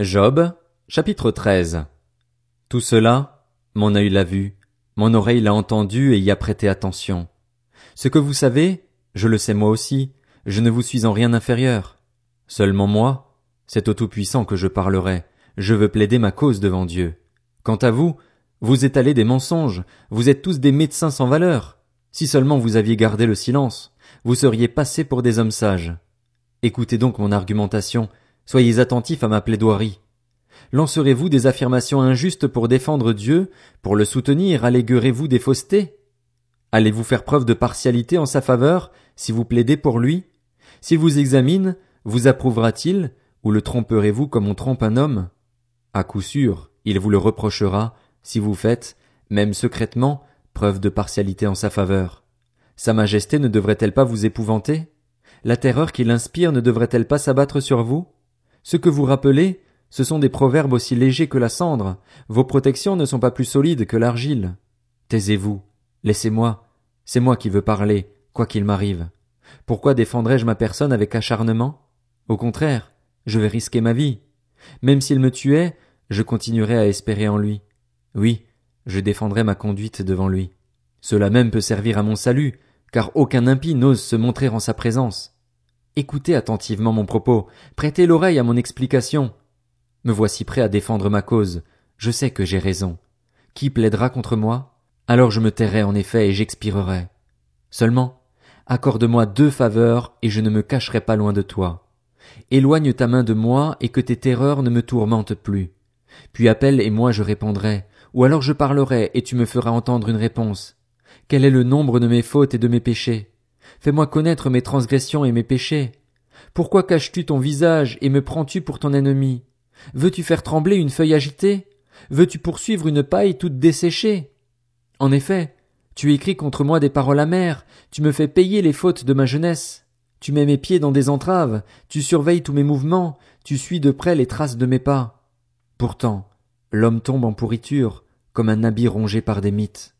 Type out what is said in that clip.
Job, chapitre 13. Tout cela, mon œil l'a vu, mon oreille l'a entendu et y a prêté attention. Ce que vous savez, je le sais moi aussi, je ne vous suis en rien inférieur. Seulement moi, c'est au Tout-Puissant que je parlerai, je veux plaider ma cause devant Dieu. Quant à vous, vous étalez des mensonges, vous êtes tous des médecins sans valeur. Si seulement vous aviez gardé le silence, vous seriez passés pour des hommes sages. Écoutez donc mon argumentation, Soyez attentifs à ma plaidoirie. Lancerez-vous des affirmations injustes pour défendre Dieu, pour le soutenir, alléguerez-vous des faussetés? Allez-vous faire preuve de partialité en sa faveur, si vous plaidez pour lui? S'il vous examine, vous approuvera-t-il, ou le tromperez-vous comme on trompe un homme? À coup sûr, il vous le reprochera, si vous faites, même secrètement, preuve de partialité en sa faveur. Sa majesté ne devrait-elle pas vous épouvanter? La terreur qu'il inspire ne devrait-elle pas s'abattre sur vous? Ce que vous rappelez, ce sont des proverbes aussi légers que la cendre, vos protections ne sont pas plus solides que l'argile. Taisez-vous, laissez-moi, c'est moi qui veux parler, quoi qu'il m'arrive. Pourquoi défendrais-je ma personne avec acharnement? Au contraire, je vais risquer ma vie. Même s'il me tuait, je continuerai à espérer en lui. Oui, je défendrai ma conduite devant lui. Cela même peut servir à mon salut, car aucun impie n'ose se montrer en sa présence. Écoutez attentivement mon propos, prêtez l'oreille à mon explication. Me voici prêt à défendre ma cause, je sais que j'ai raison. Qui plaidera contre moi? Alors je me tairai en effet et j'expirerai. Seulement, accorde-moi deux faveurs et je ne me cacherai pas loin de toi. Éloigne ta main de moi et que tes terreurs ne me tourmentent plus. Puis appelle et moi je répondrai, ou alors je parlerai et tu me feras entendre une réponse. Quel est le nombre de mes fautes et de mes péchés? Fais-moi connaître mes transgressions et mes péchés. Pourquoi caches-tu ton visage et me prends-tu pour ton ennemi? Veux-tu faire trembler une feuille agitée? Veux-tu poursuivre une paille toute desséchée? En effet, tu écris contre moi des paroles amères, tu me fais payer les fautes de ma jeunesse. Tu mets mes pieds dans des entraves, tu surveilles tous mes mouvements, tu suis de près les traces de mes pas. Pourtant, l'homme tombe en pourriture, comme un habit rongé par des mythes.